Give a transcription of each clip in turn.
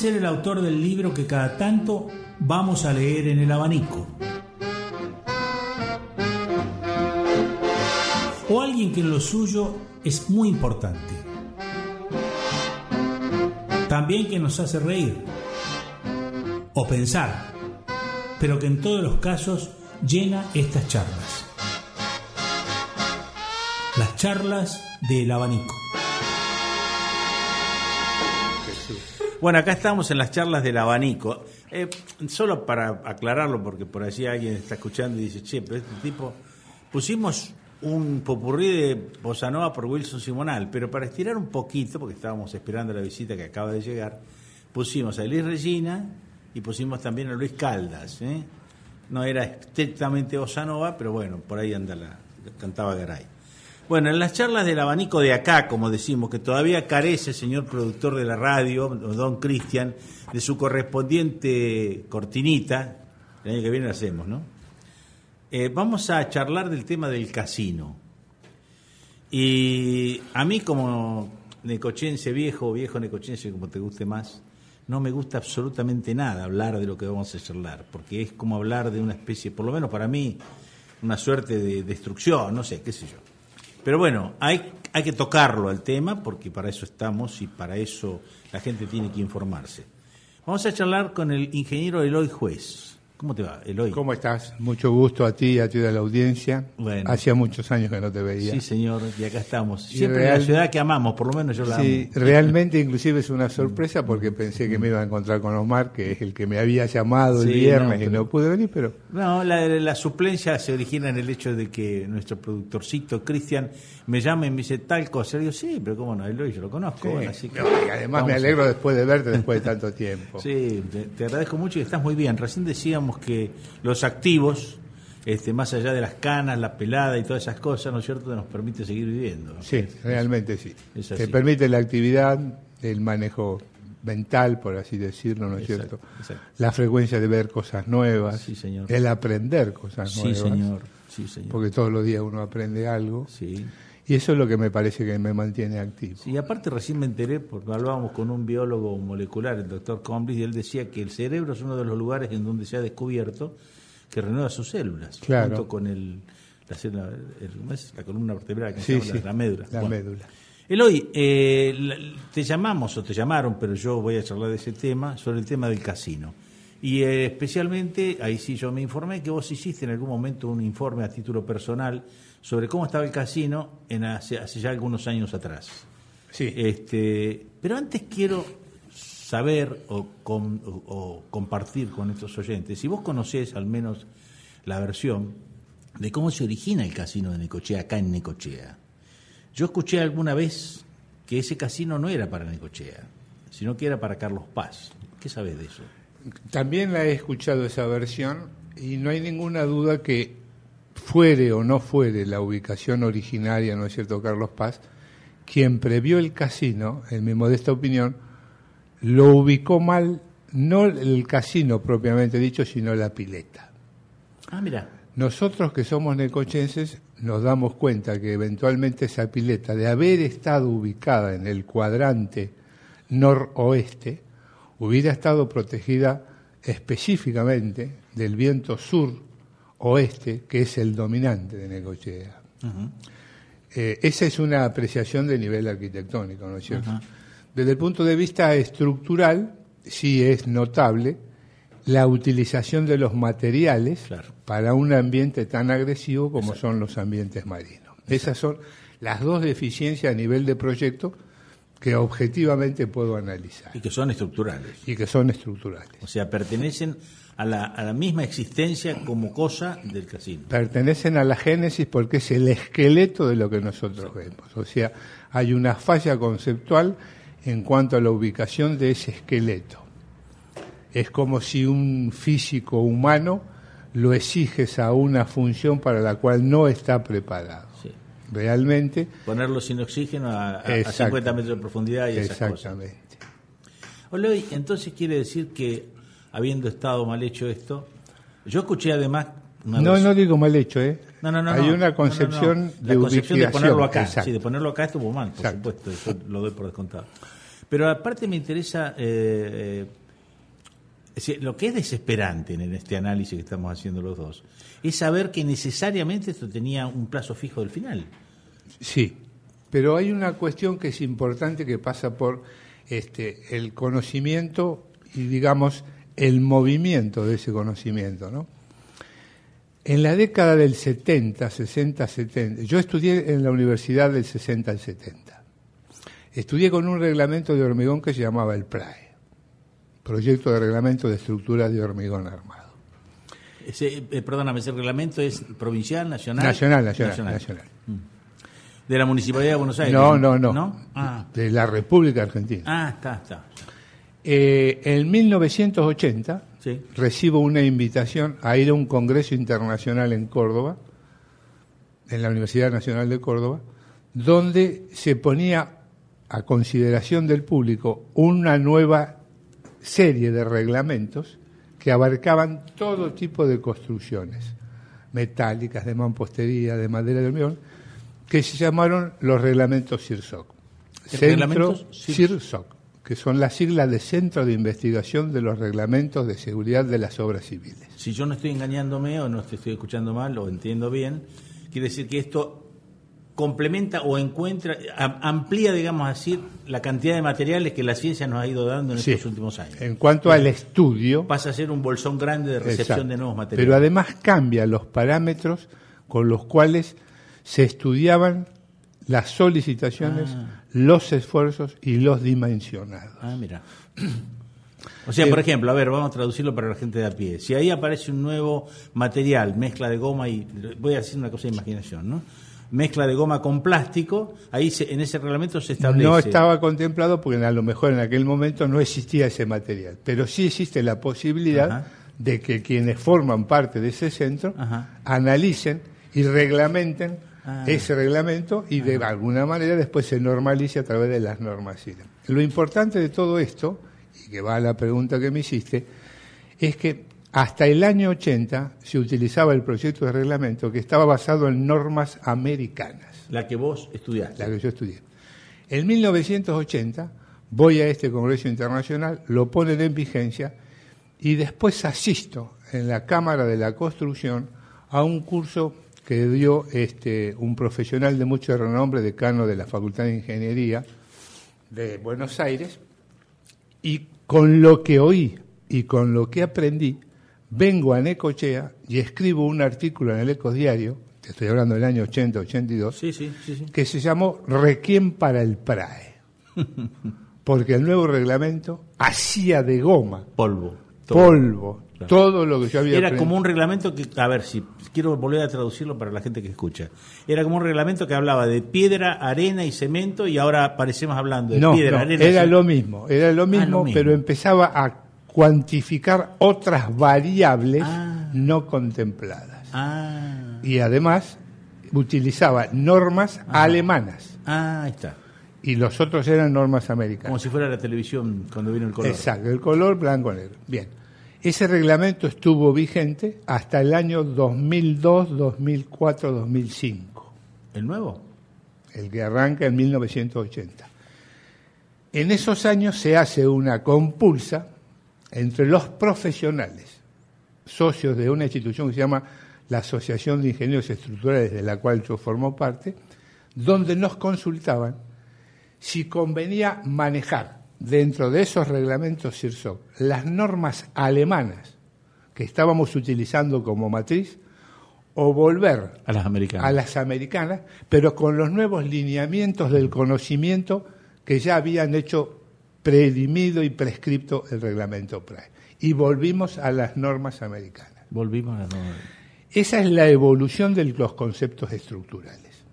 ser el autor del libro que cada tanto vamos a leer en el abanico. O alguien que en lo suyo es muy importante. También que nos hace reír o pensar, pero que en todos los casos llena estas charlas. Las charlas del abanico. Bueno, acá estamos en las charlas del abanico. Eh, solo para aclararlo, porque por allí alguien está escuchando y dice, che, pero este tipo, pusimos un popurrí de Bossa Nova por Wilson Simonal, pero para estirar un poquito, porque estábamos esperando la visita que acaba de llegar, pusimos a Elis Regina y pusimos también a Luis Caldas. ¿eh? No era estrictamente Bossa Nova, pero bueno, por ahí anda la, cantaba Garay. Bueno, en las charlas del abanico de acá, como decimos, que todavía carece, señor productor de la radio, don Cristian, de su correspondiente cortinita, el año que viene lo hacemos, ¿no? Eh, vamos a charlar del tema del casino. Y a mí como necochense viejo, viejo necochense, como te guste más, no me gusta absolutamente nada hablar de lo que vamos a charlar, porque es como hablar de una especie, por lo menos para mí, una suerte de destrucción, no sé, qué sé yo. Pero bueno, hay, hay que tocarlo al tema porque para eso estamos y para eso la gente tiene que informarse. Vamos a charlar con el ingeniero Eloy Juez. ¿Cómo te va, Eloy? ¿Cómo estás? Mucho gusto a ti y a ti de la audiencia. Bueno. Hacía muchos años que no te veía. Sí, señor, y acá estamos. Siempre en la ciudad que amamos, por lo menos yo la sí, amo. realmente inclusive es una sorpresa porque pensé que me iba a encontrar con Omar, que es el que me había llamado el Sí, viernes no, y pero- no pude venir, pero No, la, la suplencia se origina en el hecho de que nuestro productorcito, Cristian, me llama y me dice tal cosa. Le digo, sí, pero cómo no, Eloy, yo lo conozco. sí. Bueno, así que No, y además me vamos a- alegro después de verte después de tanto tiempo. Sí, te, te agradezco mucho y estás muy bien. Recién decíamos que los activos, este, más allá de las canas, la pelada y todas esas cosas, ¿no es cierto?, nos permite seguir viviendo. ¿no? Sí, realmente sí. Así. permite la actividad, el manejo mental, por así decirlo, ¿no es Exacto, cierto? exacto. La frecuencia de ver cosas nuevas, Sí, señor. el aprender cosas Sí, nuevas. señor. Sí, señor. Porque todos los días uno aprende algo. Sí. Y eso es lo que me parece que me mantiene activo. Sí, y aparte recién me enteré, porque hablábamos con un biólogo molecular, el doctor Comblis, y él decía que el cerebro es uno de los lugares en donde se ha descubierto que renueva sus células, Claro. junto con el, la, célula- el- la columna vertebral, que se Sí, llama sí. la, la médula. La Bueno. médula. Eloy, eh, la- te llamamos o te llamaron, pero yo voy a charlar de ese tema, sobre el tema del casino. Y eh, especialmente, ahí sí yo me informé que vos hiciste en algún momento un informe a título personal sobre cómo estaba el casino en hace, hace ya algunos años atrás. Sí. Este, pero antes quiero saber o, com- o- o compartir con estos oyentes, si vos conocés al menos la versión de cómo se origina el casino de Necochea, acá en Necochea. Yo escuché alguna vez que ese casino no era para Necochea, sino que era para Carlos Paz. ¿Qué sabes de eso? También la he escuchado esa versión y no hay ninguna duda que fuere o no fuere la ubicación originaria, ¿no es cierto, Carlos Paz? Quien previó el casino, en mi modesta opinión, lo ubicó mal, no el casino propiamente dicho, sino la pileta. Ah, mira. Nosotros que somos necochenses nos damos cuenta que eventualmente esa pileta, de haber estado ubicada en el cuadrante noroeste, hubiera estado protegida específicamente del viento sur-oeste, que es el dominante de Necochea. Eh, esa es una apreciación de nivel arquitectónico, ¿no es cierto? Desde el punto de vista estructural, sí es notable la utilización de los materiales Claro. para un ambiente tan agresivo como son los ambientes marinos. Esas son las dos deficiencias a nivel de proyecto que objetivamente puedo analizar Y que son estructurales. y que son estructurales. O sea, pertenecen a la, a la misma existencia como cosa del casino. pertenecen a la génesis porque es el esqueleto de lo que nosotros vemos. O sea, hay una falla conceptual en cuanto a la ubicación de ese esqueleto. Es como si un físico humano lo exiges a una función para la cual no está preparado. Sí. Realmente, Ponerlo sin oxígeno a, a- a Exacto. 50 metros de profundidad y esas cosas. exactamente. Entonces quiere decir que, habiendo estado mal hecho esto, yo escuché además una No, vez- no digo mal hecho, ¿eh? No, no, no, Hay no. una concepción no, no. de La concepción de ponerlo acá. exacto. Sí, de ponerlo acá estuvo mal, por Exacto. supuesto, eso lo doy por descontado. Pero aparte me interesa eh, eh, lo que es desesperante en este análisis que estamos haciendo los dos, es saber que necesariamente esto tenía un plazo fijo del final. Sí, pero hay una cuestión que es importante que pasa por este, el conocimiento y, digamos, el movimiento de ese conocimiento, ¿no? En la década del 70, 60, 70, yo estudié en la universidad del 60 al 70. Estudié con un reglamento de hormigón que se llamaba el PRAE, Proyecto de Reglamento de Estructura de Hormigón Armado. Ese, eh, perdóname, ¿ese reglamento es provincial, nacional? Nacional, nacional, nacional. ¿De la Municipalidad de Buenos Aires? No, no, no. Ah. De la República Argentina. Ah, está, está. Eh, en 1980 recibo una invitación a ir a un congreso internacional en Córdoba, en la Universidad Nacional de Córdoba, donde se ponía a consideración del público una nueva serie de reglamentos que abarcaban todo tipo de construcciones, metálicas, de mampostería, de madera de hormigón, que se llamaron los reglamentos CIRSOC. Centro CIRSOC que son las siglas de Centro de Investigación de los Reglamentos de Seguridad de las Obras Civiles. Si yo no estoy engañándome o no te estoy escuchando mal o entiendo bien, quiere decir que esto complementa o encuentra, amplía, digamos así, la cantidad de materiales que la ciencia nos ha ido dando en estos últimos años. En cuanto al estudio... Pasa a ser un bolsón grande de recepción de nuevos materiales. Pero además cambia los parámetros con los cuales se estudiaban las solicitaciones, ah. Los esfuerzos y los dimensionados. Ah, mira. O sea, por eh, ejemplo, a ver, vamos a traducirlo para la gente de a pie. Si ahí aparece un nuevo material, mezcla de goma y voy a decir una cosa de imaginación, ¿no? Mezcla de goma con plástico, ahí en ese reglamento se establece. No estaba contemplado porque a lo mejor en aquel momento no existía ese material, pero sí existe la posibilidad de que quienes forman parte de ese centro analicen y reglamenten Ah. ese reglamento y de alguna manera después se normalice a través de las normas Lo importante de todo esto, y que va a la pregunta que me hiciste, es que hasta el año 80 se utilizaba el proyecto de reglamento que estaba basado en normas americanas. La que vos estudiaste. La que yo estudié. En 1980 voy a este Congreso Internacional, lo ponen en vigencia y después asisto en la Cámara de la Construcción a un curso que dio este, un profesional de mucho renombre, decano de la Facultad de Ingeniería de Buenos Aires, y con lo que oí y con lo que aprendí, vengo a Necochea y escribo un artículo en el Ecos Diario, te estoy hablando del año 80-82, que se llamó Requiem para el PRAE, porque el nuevo reglamento hacía de goma polvo, polvo, todo lo que yo había Era como un reglamento que, a ver, si quiero volver a traducirlo para la gente que escucha. Era como un reglamento que hablaba de piedra, arena y cemento y ahora aparecemos hablando de piedra, no, arena era lo mismo, era lo ah, mismo, pero empezaba a cuantificar otras variables ah. no contempladas. Ah. Y además utilizaba normas alemanas. Ah, ahí está. Y los otros eran normas americanas. Como si fuera la televisión cuando vino el color. Exacto, el color blanco-negro. Bien. Ese reglamento estuvo vigente hasta el año 2002, 2004, 2005. ¿El nuevo? El que arranca en 1980. En esos años se hace una compulsa entre los profesionales, socios de una institución que se llama la Asociación de Ingenieros Estructurales, de la cual yo formo parte, donde nos consultaban si convenía manejar dentro de esos reglamentos CIRSOC las normas alemanas que estábamos utilizando como matriz o volver a las americanas, a las americanas pero con los nuevos lineamientos del conocimiento que ya habían hecho predimido y prescripto el reglamento PRAE. Y volvimos a las normas americanas. Volvimos a las normas. Esa es la evolución de los conceptos estructurales.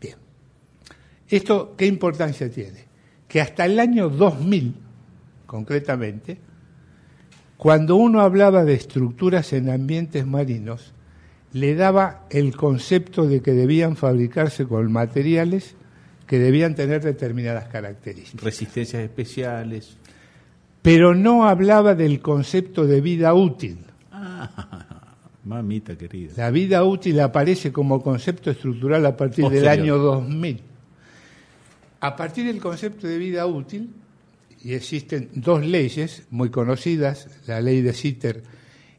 Bien. ¿Esto qué importancia tiene? Que hasta el año 2000, concretamente, cuando uno hablaba de estructuras en ambientes marinos, le daba el concepto de que debían fabricarse con materiales que debían tener determinadas características. Resistencias especiales. Pero no hablaba del concepto de vida útil. Ah, mamita querida. La vida útil aparece como concepto estructural a partir del año 2000. A partir del concepto de vida útil y existen dos leyes muy conocidas, la ley de Sitter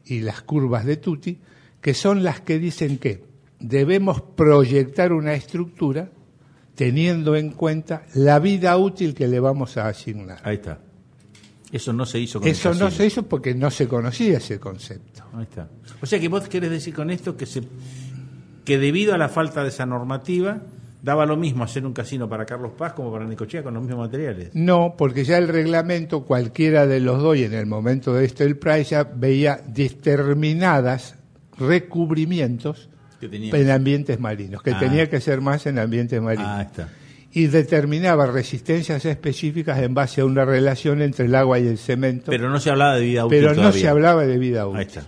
y las curvas de Tutti, que son las que dicen que debemos proyectar una estructura teniendo en cuenta la vida útil que le vamos a asignar. Ahí está. Eso no se hizo con Eso no se hizo porque no se conocía ese concepto. Ahí está. O sea que vos querés decir con esto que se que debido a la falta de esa normativa daba lo mismo hacer un casino para Carlos Paz como para Necochea con los mismos materiales. No, porque ya el reglamento, cualquiera de los dos, y en el momento de este el Price ya veía determinadas recubrimientos Que tenía. en ambientes marinos, que Ah. tenía que ser más en ambientes marinos. Ah, está. Y determinaba resistencias específicas en base a una relación entre el agua y el cemento, Pero no se hablaba de vida útil pero no todavía. se hablaba de vida útil. Ahí está.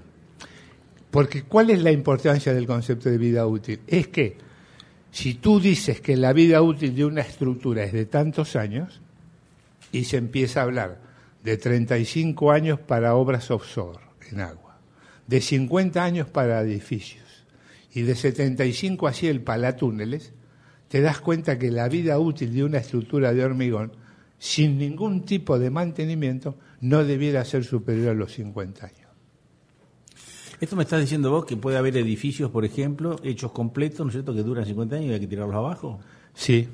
Porque ¿cuál es la importancia del concepto de vida útil? Es que si tú dices que la vida útil de una estructura es de tantos años y se empieza a hablar de 35 años para obras offshore en agua, de 50 años para edificios y de 75 así el para túneles, te das cuenta que la vida útil de una estructura de hormigón sin ningún tipo de mantenimiento no debiera ser superior a los 50 años. Esto me estás diciendo vos que puede haber edificios, por ejemplo, hechos completos, ¿no es cierto?, que duran 50 años y hay que tirarlos abajo. Sí,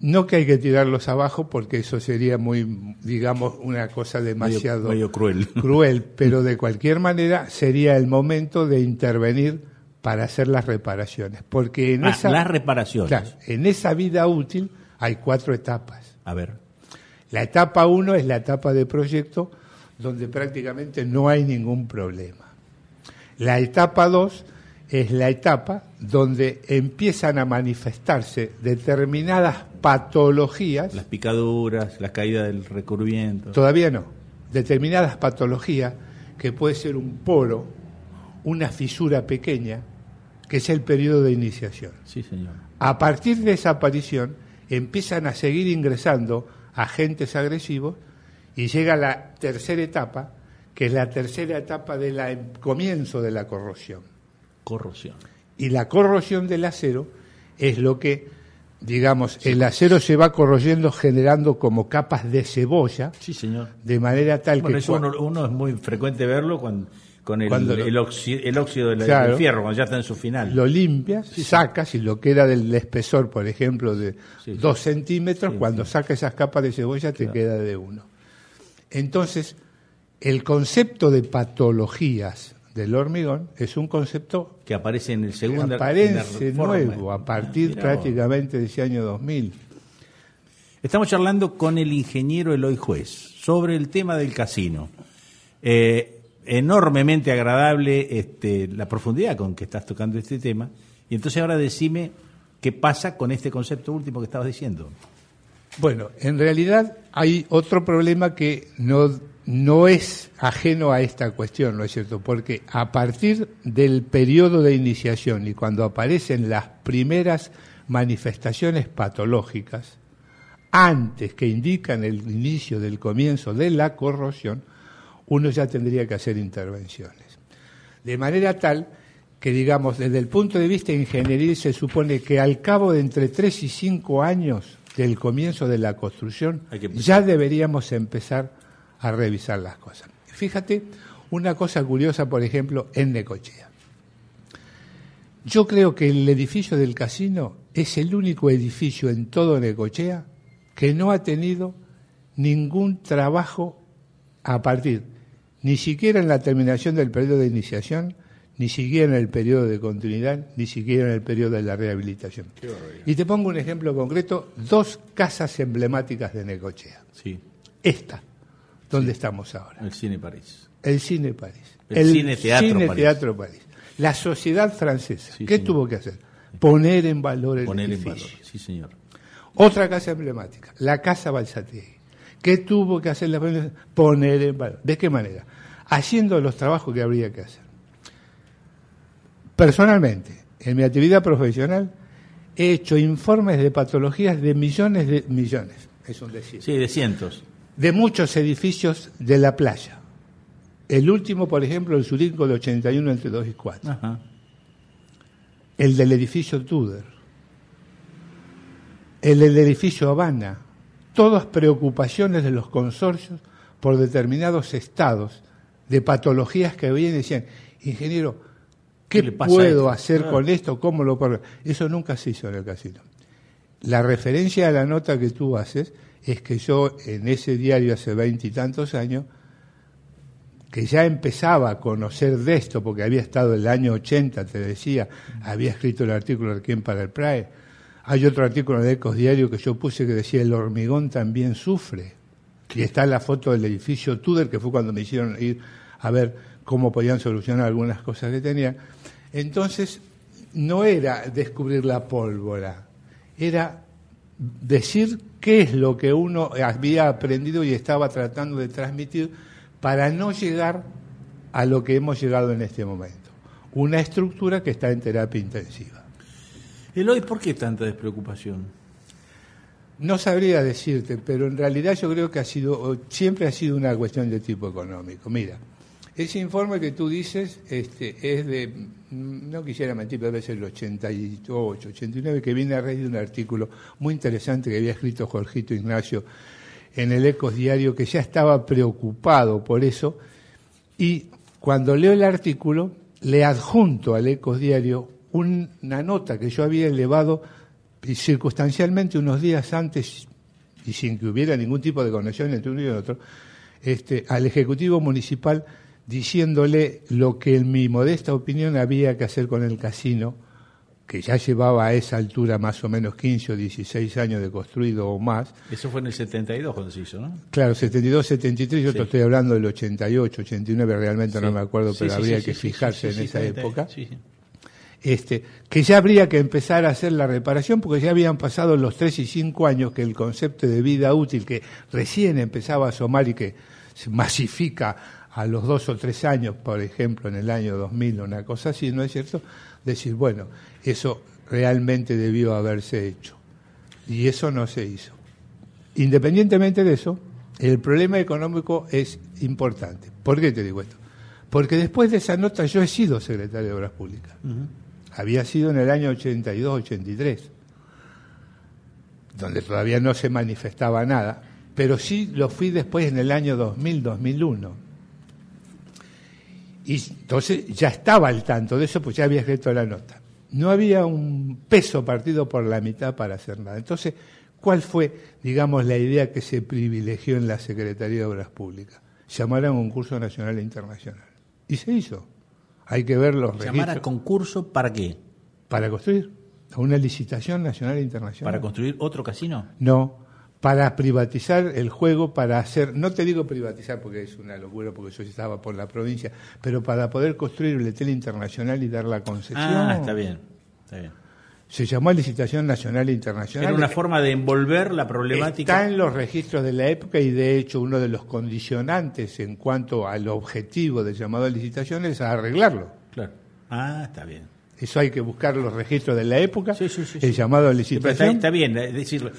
no que hay que tirarlos abajo porque eso sería muy, digamos, una cosa demasiado Medio, medio cruel. cruel, pero de cualquier manera sería el momento de intervenir para hacer las reparaciones, porque en Ah, esa las reparaciones. claro, en esa vida útil hay cuatro etapas. A ver. La etapa uno es la etapa de proyecto donde prácticamente no hay ningún problema. La etapa 2 es la etapa donde empiezan a manifestarse determinadas patologías, Las picaduras, la caída del recubrimiento. todavía no, determinadas patologías que puede ser un poro, una fisura pequeña, que es el periodo de iniciación. Sí, señor. A partir de esa aparición empiezan a seguir ingresando agentes agresivos y llega la tercera etapa, que es la tercera etapa del comienzo de la corrosión. Corrosión. Y la corrosión del acero es lo que, digamos, el acero se va corroyendo generando como capas de cebolla, Sí, señor. de manera tal Bueno, que... eso uno, uno es muy frecuente verlo con, con el, Cuando el, óxido del, Claro. del fierro, cuando ya está en su final. lo limpias, sacas y lo que era del espesor, por ejemplo, de Sí, sí. dos centímetros, Sí, cuando sacas esas capas de cebolla te queda de uno. Entonces, el concepto de patologías del hormigón es un concepto que aparece en el segundo. aparece nuevo a partir Mirá vos. prácticamente de ese año 2000. Estamos charlando con el ingeniero Eloy Juez sobre el tema del casino. Eh, enormemente agradable este, la profundidad con que estás tocando este tema. Y entonces ahora decime qué pasa con este concepto último que estabas diciendo. Bueno, en realidad hay otro problema que no, no es ajeno a esta cuestión, ¿no es cierto? Porque a partir del periodo de iniciación y cuando aparecen las primeras manifestaciones patológicas, antes que indican el inicio del comienzo de la corrosión, uno ya tendría que hacer intervenciones. De manera tal que, digamos, desde el punto de vista ingenieril se supone que al cabo de entre 3 y 5 años del comienzo de la construcción, ya deberíamos empezar a revisar las cosas. Fíjate una cosa curiosa, por ejemplo, en Necochea. Yo creo que el edificio del casino es el único edificio en todo Necochea que no ha tenido ningún trabajo a partir, ni siquiera en la terminación del periodo de iniciación, ni siquiera en el periodo de continuidad, ni siquiera en el periodo de la rehabilitación. Y te pongo un ejemplo concreto, dos casas emblemáticas de Necochea. Sí, Esta, donde estamos ahora. el cine París. El Cine París. El Cine Teatro Cine París. Teatro París. La sociedad francesa. Sí, ¿Qué señor. tuvo que hacer? Poner en valor el Poner en valor. Sí, señor. Otra casa emblemática, la Casa Balsategui. ¿Qué tuvo que hacer la? Poner en valor. ¿De qué manera? Haciendo los trabajos que habría que hacer. Personalmente, en mi actividad profesional, he hecho informes de patologías de millones de millones, es un decir, Sí, de cientos. De muchos edificios de la playa. El último, por ejemplo, el Surinco de 81 entre 2 y 4. Ajá. El del edificio Tudor. El del edificio Habana. todas preocupaciones de los consorcios por determinados estados de patologías que habían y decían, ingeniero, ¿qué, puedo hacer con esto? ¿Cómo lo puedo? Eso nunca se hizo en el casino. La referencia a la nota que tú haces es que yo en ese diario hace veintitantos años, que ya empezaba a conocer de esto, porque había estado el año 80, te decía, había escrito el artículo de Quién para el PRAE. Hay otro artículo de Ecos Diario que yo puse que decía, el hormigón también sufre. Y está la foto del edificio Tudor, que fue cuando me hicieron ir a ver cómo podían solucionar algunas cosas que tenía. Entonces, no era descubrir la pólvora, era decir qué es lo que uno había aprendido y estaba tratando de transmitir para no llegar a lo que hemos llegado en este momento. Una estructura que está en terapia intensiva. Eloy, ¿por qué tanta despreocupación? No sabría decirte, pero en realidad yo creo que ha sido, siempre ha sido una cuestión de tipo económico. Mira, ese informe que tú dices este, es de, no quisiera mentir, pero debe ser el 88, 89, que viene a raíz de un artículo muy interesante que había escrito Jorgito Ignacio en el Ecos Diario, que ya estaba preocupado por eso, y cuando leo el artículo, le adjunto al Ecos Diario una nota que yo había elevado circunstancialmente unos días antes, y sin que hubiera ningún tipo de conexión entre uno y otro, este, al Ejecutivo Municipal diciéndole lo que en mi modesta opinión había que hacer con el casino, que ya llevaba a esa altura más o menos 15 o 16 años de construido o más. Eso fue en el 72 cuando se hizo, ¿no? Claro, 72, 73, yo te estoy hablando del 88, 89, realmente no me acuerdo, pero habría que fijarse en esa época. Este, que ya habría que empezar a hacer la reparación porque ya habían pasado los 3 y 5 años que el concepto de vida útil que recién empezaba a asomar y que se masifica a los dos o tres años, por ejemplo, en el año 2000 una cosa así, ¿no es cierto? Decir, bueno, eso realmente debió haberse hecho. Y eso no se hizo. Independientemente de eso, el problema económico es importante. ¿Por qué te digo esto? Porque después de esa nota yo he sido secretario de Obras Públicas. Había sido en el año 82-83, donde todavía no se manifestaba nada, pero sí lo fui después en el año 2000-2001 y entonces ya estaba al tanto de eso, pues ya había escrito la nota. No había un peso partido por la mitad para hacer nada. Entonces, ¿cuál fue, digamos, la idea que se privilegió en la Secretaría de Obras Públicas? Llamar a un concurso nacional e internacional. Y se hizo. Hay que ver los ¿Llamar a concurso para qué? Para construir. Una licitación nacional e internacional. ¿Para construir otro casino? No, para privatizar el juego, para hacer, no te digo privatizar porque es una locura, porque yo estaba por la provincia, pero para poder construir el hotel internacional y dar la concesión. Ah, está bien, está bien. Se llamó licitación nacional e internacional. Era una forma de envolver la problemática. Está en los registros de la época y de hecho uno de los condicionantes en cuanto al objetivo del llamado licitación es arreglarlo. Claro. Ah, está bien. Eso hay que buscar los registros de la época, el llamado a licitación. Está, bien, es decir,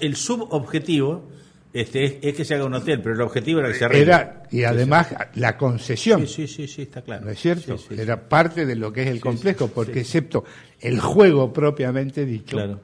el subobjetivo este, es, que se haga un hotel, pero el objetivo era que se arregle. y además la concesión. Sí, sí, sí, está claro. ¿No es cierto? era parte de lo que es el complejo, porque excepto el juego propiamente dicho,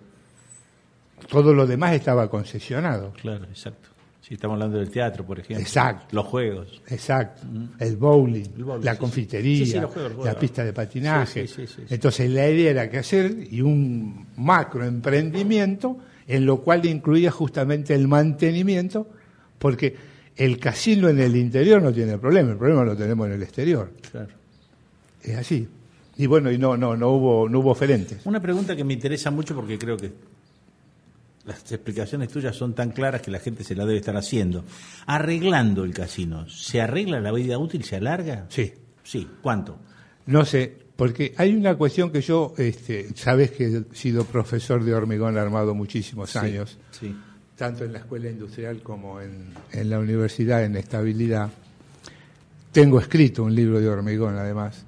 todo lo demás estaba concesionado. Claro, exacto. Si estamos hablando del teatro, por ejemplo. Exacto. Los juegos. Exacto. El, bowling, la confitería, la pista de patinaje. Entonces la idea era que hacer y un macro emprendimiento en lo cual incluía justamente el mantenimiento, porque el casino en el interior no tiene problema, el problema lo tenemos en el exterior. Claro. Es así. Y bueno, y no, no, no hubo, no hubo oferentes. Una pregunta que me interesa mucho porque creo que las explicaciones tuyas son tan claras que la gente se la debe estar haciendo. Arreglando el casino, ¿se arregla la vida útil? ¿Se alarga? Sí. Sí, ¿cuánto? No sé, porque hay una cuestión que yo, este, sabes que he sido profesor de hormigón armado muchísimos años, sí. tanto en la escuela industrial como en, en la universidad en estabilidad. Tengo escrito un libro de hormigón además.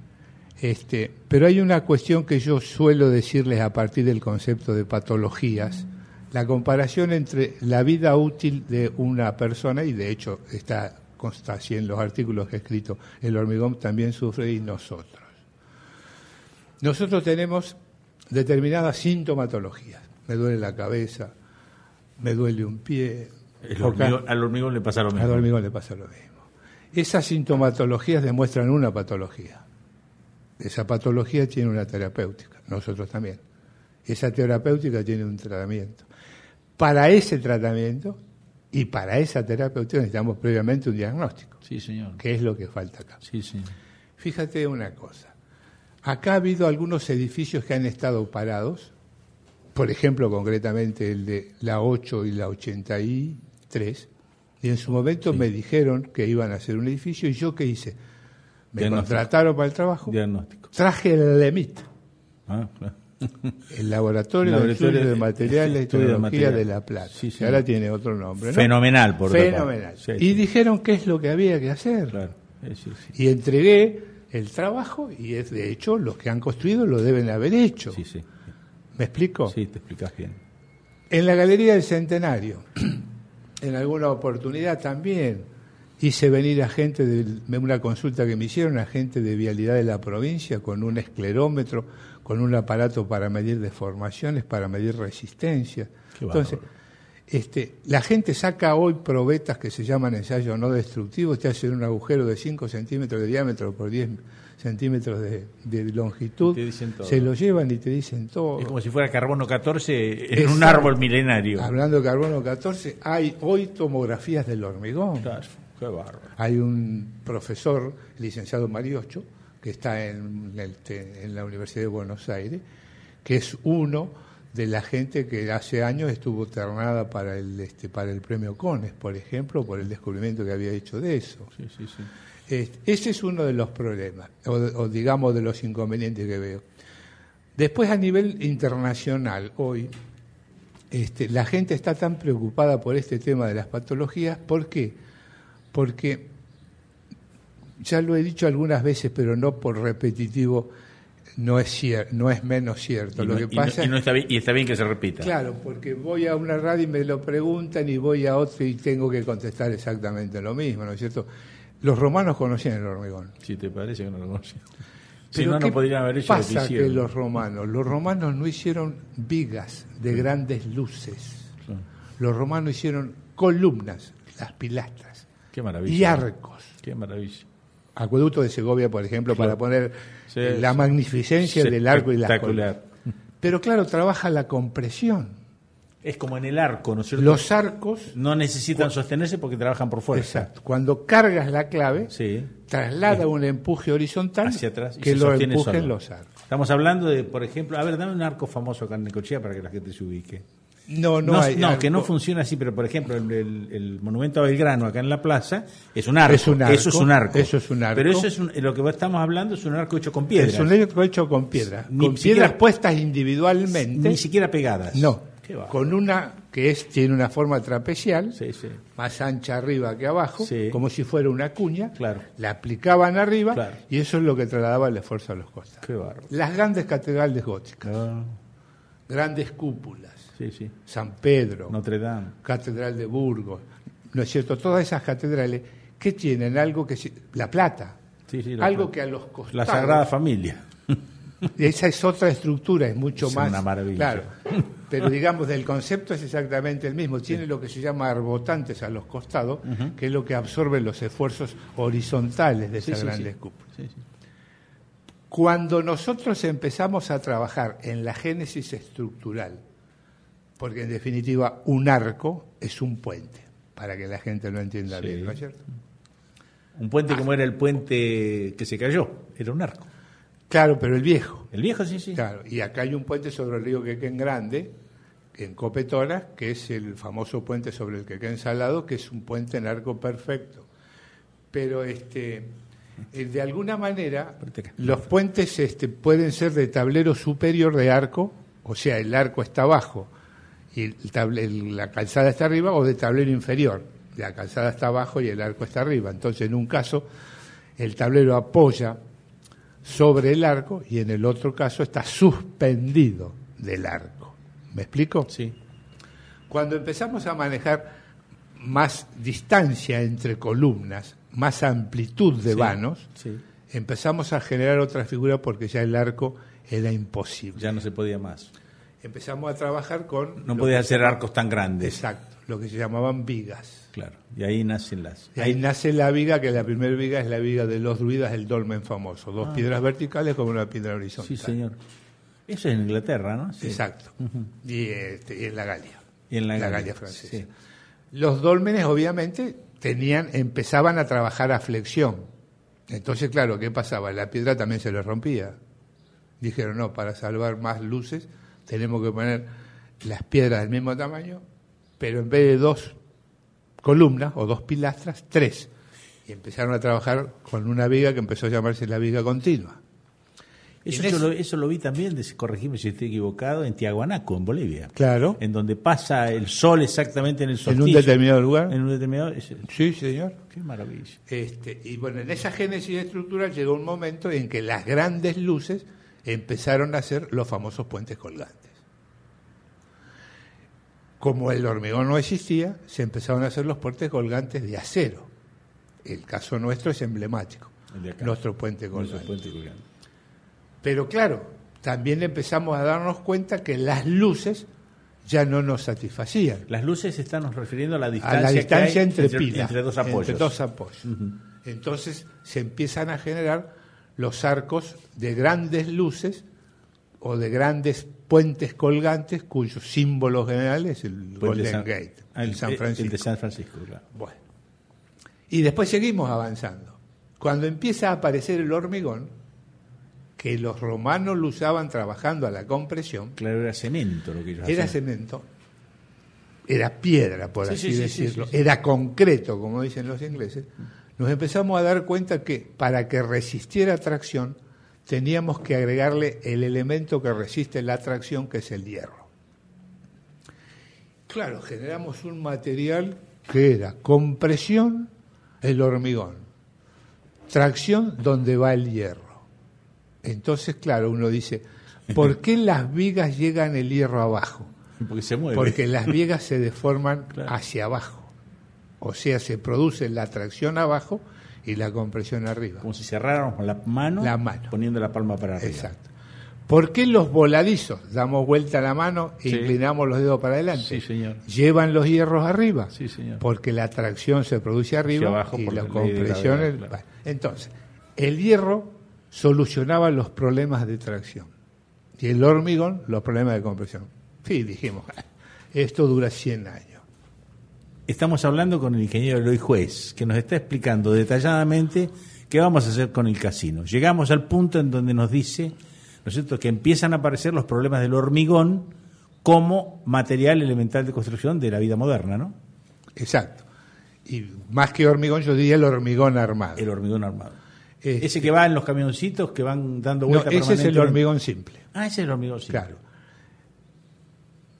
Este, pero hay una cuestión que yo suelo decirles a partir del concepto de patologías, la comparación entre la vida útil de una persona, y de hecho está consta así en los artículos que he escrito, el hormigón también sufre y nosotros. Nosotros tenemos determinadas sintomatologías. Me duele la cabeza, me duele un pie, El hormigón- al hormigón le pasa lo mismo. Al hormigón le pasa lo mismo. Esas sintomatologías demuestran una patología. Esa patología tiene una terapéutica, nosotros también. Esa terapéutica tiene un tratamiento. Para ese tratamiento y para esa terapéutica necesitamos previamente un diagnóstico, Sí, señor. que es lo que falta acá. Sí, sí. Fíjate una cosa. Acá ha habido algunos edificios que han estado parados, por ejemplo, concretamente el de la 8 y la 83, y en su momento me dijeron que iban a hacer un edificio, y yo qué hice? Me contrataron para el trabajo, Diagnóstico. traje el LEMIT, Ah, claro. el Laboratorio, de Laboratorio Estudio de de- Materiales y de Tecnología Material. de La Plata, Sí, que sí. ahora tiene otro nombre. ¿no? Fenomenal, por. Fenomenal. Sí, y dijeron qué es lo que había que hacer. Claro. Y entregué el trabajo y es de hecho los que han construido lo deben haber hecho. Sí, sí. ¿Me explico? Sí, te explicas bien. En la Galería del Centenario, en alguna oportunidad también hice venir a gente de una consulta que me hicieron, a gente de vialidad de la provincia con un esclerómetro, con un aparato para medir deformaciones, para medir resistencia. Qué Entonces, este, la gente saca hoy probetas que se llaman ensayos no destructivos, te hacen un agujero de 5 centímetros de diámetro por 10 centímetros de, de longitud, se lo llevan y te dicen todo. Es como si fuera carbono 14 en un árbol milenario. Hablando de carbono 14, hay hoy tomografías del hormigón. Claro, qué bárbaro. Hay un profesor, licenciado Mariocho, que está en, el te- en la Universidad de Buenos Aires, que es uno de la gente que hace años estuvo ternada para el este, para el premio Cones, por ejemplo, por el descubrimiento que había hecho de eso. Sí, sí, sí. Ese es uno de los problemas, o, o digamos de los inconvenientes que veo. Después, a nivel internacional, hoy, este, la gente está tan preocupada por este tema de las patologías, ¿por qué? Porque, ya lo he dicho algunas veces, pero no por repetitivo, no es, cier- no es menos cierto. Y, lo no, que y no- pasa y no está bien, y está bien que se repita. Claro, porque voy a una radio y me lo preguntan y voy a otra y tengo que contestar exactamente lo mismo, ¿no es cierto? Los romanos conocían el hormigón. Si te parece que no lo conocen. Si no, no ¿qué podrían haber hecho lo que pasa que los romanos? Los romanos no hicieron vigas de grandes luces. Los romanos hicieron columnas, las pilastras, Qué maravilla. y arcos. Qué maravilla. Acueducto de Segovia, por ejemplo, para poner Sí, eh, la sí. magnificencia Sí, del arco y las espectacular. Pero claro, trabaja la compresión. Es como en el arco, ¿no es cierto? Los arcos No necesitan sostenerse porque trabajan por fuerza. Exacto. Cuando cargas la clave, Sí. traslada un empuje horizontal Hacia atrás y que se lo empujen solo. los arcos. Estamos hablando de, por ejemplo, a ver, dame un arco famoso acá en Necochea para que la gente se ubique. No, no, No, hay no, que no funciona así, pero por ejemplo, el, el- el monumento a Belgrano acá en la plaza es un arco. Es un arco, Eso es un arco. eso es un arco. Pero eso es un- lo que estamos hablando es un arco hecho con piedras. Es un arco hecho con piedras. Ni con siquiera- piedras puestas individualmente. Ni siquiera pegadas. No. Con una que es tiene una forma trapecial, Sí, sí. más ancha arriba que abajo, Sí. como si fuera una cuña. Claro. La aplicaban arriba Claro. y eso es lo que trasladaba el esfuerzo a los costados. Las grandes catedrales góticas, Ah, grandes cúpulas, sí, sí. San Pedro, Notre Dame. Catedral de Burgos, ¿no es cierto? Todas esas catedrales que tienen algo que... La Plata, Sí, sí, la algo Plata. que a los costados... La Sagrada Familia. Esa es otra estructura, es mucho Es más... una maravilla. Claro, pero digamos, del concepto es exactamente el mismo. Tiene lo que se llama arbotantes a los costados, que es lo que absorbe los esfuerzos horizontales de esas grandes cúpulas. Cuando nosotros empezamos a trabajar en la génesis estructural, porque en definitiva un arco es un puente, para que la gente lo entienda Sí. bien, ¿no es cierto? Un puente como era el puente que se cayó. Era un arco. Claro, pero el viejo. El viejo, sí, sí. Claro, y acá hay un puente sobre el río Quequén Grande, en Copetoras, que es el famoso puente sobre el Quequén Salado, que es un puente en arco perfecto. Pero este, eh, de alguna manera, los puentes este, pueden ser de tablero superior de arco, o sea, el arco está abajo y el table- el- la calzada está arriba, o de tablero inferior, la calzada está abajo y el arco está arriba. Entonces, en un caso, el tablero apoya sobre el arco y en el otro caso está suspendido del arco. ¿Me explico? Sí. Cuando empezamos a manejar más distancia entre columnas, más amplitud de Sí, vanos, sí. empezamos a generar otra figura porque ya el arco era imposible. Ya no se podía más. Empezamos a trabajar con... No lo podía que- hacer arcos tan grandes. Exacto, lo que se llamaban vigas. Claro. Y ahí nacen las. Y ahí nace la viga, que la primera viga es la viga de los druidas, el dolmen famoso. Dos piedras verticales con una piedra horizontal. Ah. Sí, señor. Eso es en Inglaterra, ¿no? Sí. Exacto. y, este, y en la Galia. Y en la La Galia, Galia francesa. sí. Los dólmenes, obviamente, tenían, empezaban a trabajar a flexión. Entonces, claro, ¿qué pasaba? La piedra también se les rompía. Dijeron, no, para salvar más luces, tenemos que poner las piedras del mismo tamaño, pero en vez de dos columnas o dos pilastras, tres. Y empezaron a trabajar con una viga que empezó a llamarse la viga continua. Eso, En yo lo, eso lo vi también, corregime si estoy equivocado, en Tiahuanaco, en Bolivia. Claro. En donde pasa el sol exactamente en el En solsticio. un determinado lugar. En un determinado. Sí, señor. Qué maravilla. Este, y bueno, en esa génesis estructural llegó un momento en que las grandes luces empezaron a hacer los famosos puentes colgantes. Como el hormigón no existía, se empezaron a hacer los puentes colgantes de acero. El caso nuestro es emblemático, nuestro puente colgante. puente colgante. Pero claro, también empezamos a darnos cuenta que las luces ya no nos satisfacían. Las luces estamos refiriendo a la a distancia, que hay entre, pilas, entre dos apoyos. entre dos apoyos. Entonces se empiezan a generar los arcos de grandes luces o de grandes puentes colgantes cuyo símbolo general es el Puente Golden San- Gate, Ah, el el, San el Francisco. de San Francisco, claro. Bueno. Y después seguimos avanzando. Cuando empieza a aparecer el hormigón, que los romanos lo usaban trabajando a la compresión, Claro, era cemento lo que ellos era hacían. cemento, era piedra, por Sí, así sí, sí, sí, decirlo, sí. era concreto, como dicen los ingleses, nos empezamos a dar cuenta que para que resistiera tracción teníamos que agregarle el elemento que resiste la tracción, que es el hierro. Claro, generamos un material que era compresión, el hormigón, tracción, donde va el hierro. Entonces, claro, uno dice, ¿por qué las vigas llegan el hierro abajo? Porque se mueve. Porque las vigas se deforman Claro. hacia abajo. O sea, se produce la tracción abajo y la compresión arriba. Como si cerráramos la mano, La mano. poniendo la palma para arriba. Exacto. ¿Por qué los voladizos? Damos vuelta a la mano e Sí. inclinamos los dedos para adelante. Sí, señor. Llevan los hierros arriba. Sí, señor. Porque la tracción se produce arriba abajo y por la compresión. claro. Entonces, el hierro solucionaba los problemas de tracción y el hormigón los problemas de compresión. Sí, dijimos, esto dura 100 años. Estamos hablando con el ingeniero Eloy Juez, que nos está explicando detalladamente qué vamos a hacer con el casino. Llegamos al punto en donde nos dice, ¿no es cierto?, que empiezan a aparecer los problemas del hormigón como material elemental de construcción de la vida moderna, ¿no? Exacto. Y más que hormigón, yo diría el hormigón armado. El hormigón armado. Este- Ese que va en los camioncitos que van dando No, vueltas ese es el hormigón simple. Ah, ese es el hormigón, sí. Claro.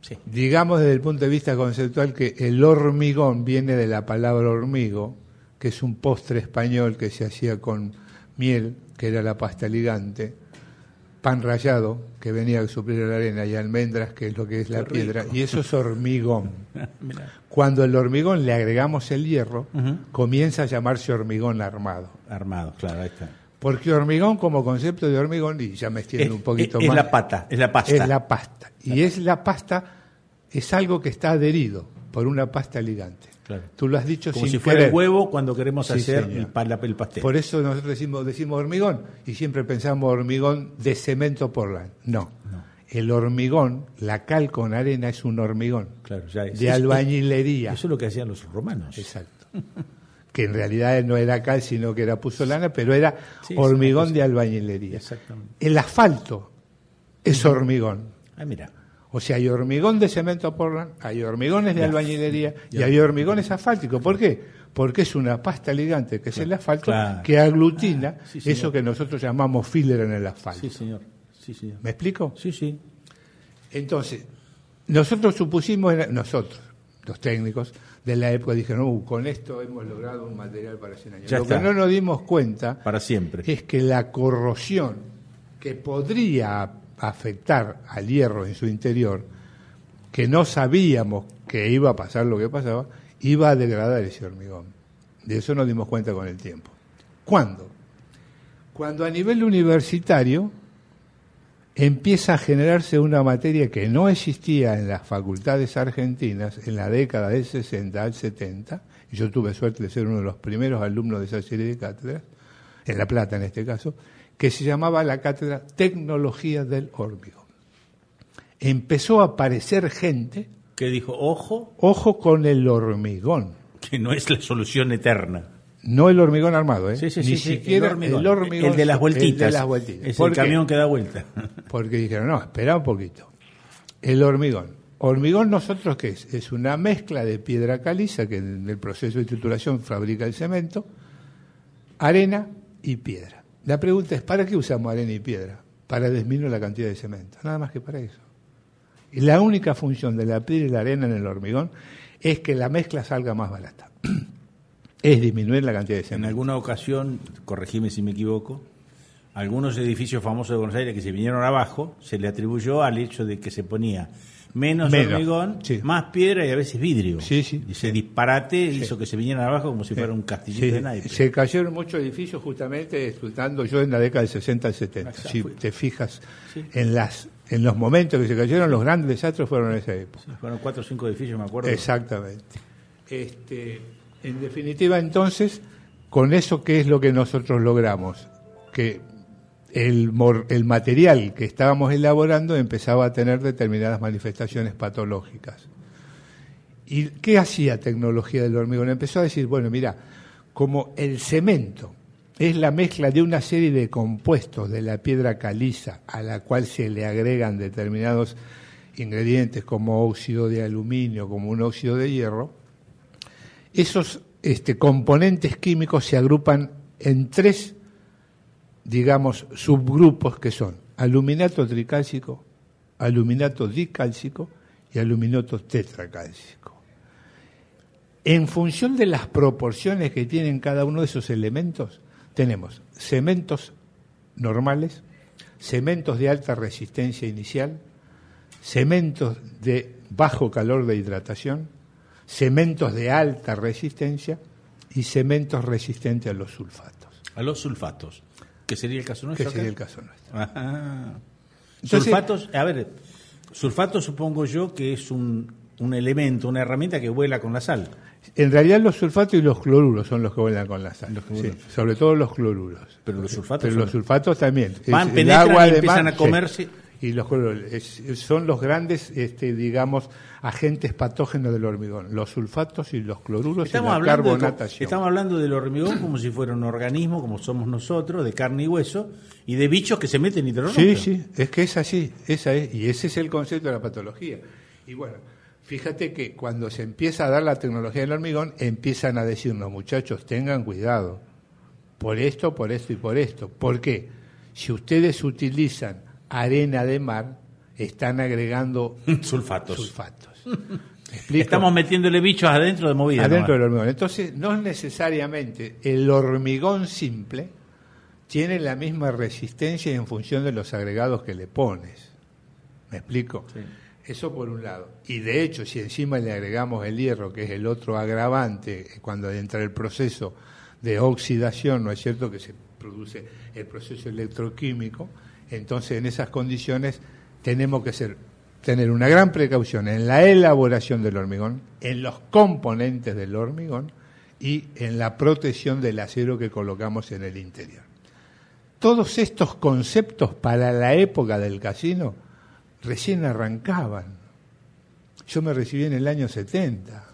Sí. Digamos desde el punto de vista conceptual que el hormigón viene de la palabra hormigo, que es un postre español que se hacía con miel, que era la pasta ligante, pan rallado, que venía a suplir la arena, y almendras, que es lo que es la piedra, y eso es hormigón. Mirá. Cuando el hormigón le agregamos el hierro, comienza a llamarse hormigón armado. Armado, claro, ahí está. Porque hormigón como concepto de hormigón, y ya me extiendo Es, un poquito es- es más. la pata, es la pasta. Es la pasta. Y es la pasta, es algo que está adherido por una pasta ligante. Claro. Tú lo has dicho Como sin si fuera querer. el huevo cuando queremos Sí, hacer el, el pastel. Por eso nosotros decimos, decimos hormigón y siempre pensamos hormigón de cemento Portland. No. El hormigón, la cal con arena es un hormigón Claro, ya es- de albañilería. Eso es lo que hacían los romanos. Exacto. que en realidad no era cal, sino que era puzolana, pero era Sí, hormigón de albañilería. Exactamente. El asfalto es hormigón. Ah, mira. O sea, hay hormigón de cemento Portland, hay hormigones de Ya. albañilería y hay hormigones asfálticos. ¿Por qué? Porque es una pasta ligante, que es el asfalto, Claro. que aglutina Ah, sí, eso que nosotros llamamos filler en el asfalto. Sí, señor. Sí, señor. ¿Me explico? Sí, sí. Entonces, nosotros supusimos, nosotros, los técnicos de la época, dijeron, "Uh, con esto hemos logrado un material para 100 años. Ya Lo está. que no nos dimos cuenta Para siempre. es que la corrosión que podría afectar al hierro en su interior, que no sabíamos que iba a pasar lo que pasaba, iba a degradar ese hormigón. De eso nos dimos cuenta con el tiempo. ¿Cuándo? Cuando a nivel universitario empieza a generarse una materia que no existía en las facultades argentinas en la década del 60 al 70, y yo tuve suerte de ser uno de los primeros alumnos de esa serie de cátedras, en La Plata en este caso, que se llamaba la cátedra Tecnología del Hormigón. Empezó a aparecer gente... Que dijo, ojo. Ojo con el hormigón. Que no es la solución eterna. No el hormigón armado, ¿eh? Sí, sí, Ni sí, siquiera el hormigón. El de las vueltitas. El de las vueltitas. Es el camión que da vuelta. Porque dijeron, no, espera un poquito. El hormigón. Hormigón nosotros, ¿qué es? Es una mezcla de piedra caliza, que en el proceso de trituración fabrica el cemento, arena y piedra. La pregunta es, ¿para qué usamos arena y piedra? Para disminuir la cantidad de cemento. Nada más que para eso. Y la única función de la piedra y la arena en el hormigón es que la mezcla salga más barata es disminuir la cantidad de cemento. En alguna ocasión, corregime si me equivoco, algunos edificios famosos de Buenos Aires que se vinieron abajo, se le atribuyó al hecho de que se ponía menos, hormigón, más piedra y a veces vidrio. Sí, sí. Y ese disparate hizo que se vinieran abajo como si fuera un castillito de naipes. Se cayeron muchos edificios justamente estudiando yo en la década del 60 al 70. si te fijas en las en los momentos que se cayeron, los grandes desastres fueron en esa época. fueron cuatro o cinco edificios, me acuerdo. Exactamente. Este, en definitiva, entonces, con eso, ¿qué es lo que nosotros logramos? Que el, el material que estábamos elaborando empezaba a tener determinadas manifestaciones patológicas. ¿Y qué hacía tecnología del hormigón? Empezó a decir, bueno, mira, como el cemento es la mezcla de una serie de compuestos de la piedra caliza a la cual se le agregan determinados ingredientes como óxido de aluminio, como un óxido de hierro, esos este, componentes químicos se agrupan en tres, digamos, subgrupos que son aluminato tricálcico, aluminato dicálcico y aluminato tetracálcico. En función de las proporciones que tienen cada uno de esos elementos, tenemos cementos normales, cementos de alta resistencia inicial, cementos de bajo calor de hidratación, cementos de alta resistencia y cementos resistentes a los sulfatos. A los sulfatos, que sería el caso nuestro. Que sería el caso nuestro. sulfatos, a ver, sulfatos supongo yo que es un, un elemento, una herramienta que vuela con la sal. En realidad los sulfatos y los cloruros son los que vuelan con la sal. sobre todo los cloruros. Pero los sulfatos. Pero los sulfatos también. Van, el agua y empiezan a comerse y los son los grandes, este, digamos, agentes patógenos del hormigón, los sulfatos y los cloruros estamos y la hablando carbonatación. estamos hablando del hormigón como si fuera un organismo, como somos nosotros, de carne y hueso, y de bichos que se meten y te lo Sí, sí, es que es así, esa es, y ese es el concepto de la patología. Y bueno, fíjate que cuando se empieza a dar la tecnología del hormigón, empiezan a decirnos, muchachos, tengan cuidado, por esto, por esto y por esto. ¿Por qué? Si ustedes utilizan arena de mar, están agregando sulfatos. sulfatos. Estamos metiéndole bichos adentro de movida. Adentro del hormigón. Entonces, no es necesariamente el hormigón simple tiene la misma resistencia en función de los agregados que le pones. ¿Me explico? Eso por un lado. Y de hecho, si encima le agregamos el hierro, que es el otro agravante, cuando entra el proceso de oxidación, ¿no es cierto? Que se produce el proceso electroquímico, entonces, en esas condiciones tenemos que ser, tener una gran precaución en la elaboración del hormigón, en los componentes del hormigón y en la protección del acero que colocamos en el interior. Todos estos conceptos para la época del casino recién arrancaban. Yo me recibí en el año 70.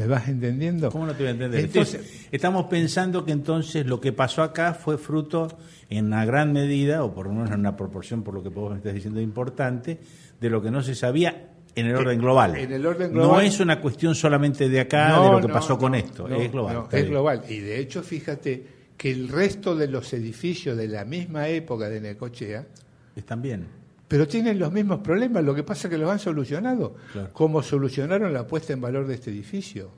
¿Me vas entendiendo? ¿Cómo no te voy a entender? Entonces, Estamos pensando que entonces lo que pasó acá fue fruto en una gran medida, o por lo menos en una proporción, por lo que vos me estás diciendo, importante, de lo que no se sabía en el orden global. En el orden global. No es una cuestión solamente de acá, de lo que pasó con esto, es global. es global. Y de hecho, fíjate que el resto de los edificios de la misma época de Necochea están bien. Pero tienen los mismos problemas, lo que pasa es que los han solucionado. Como solucionaron la puesta en valor de este edificio.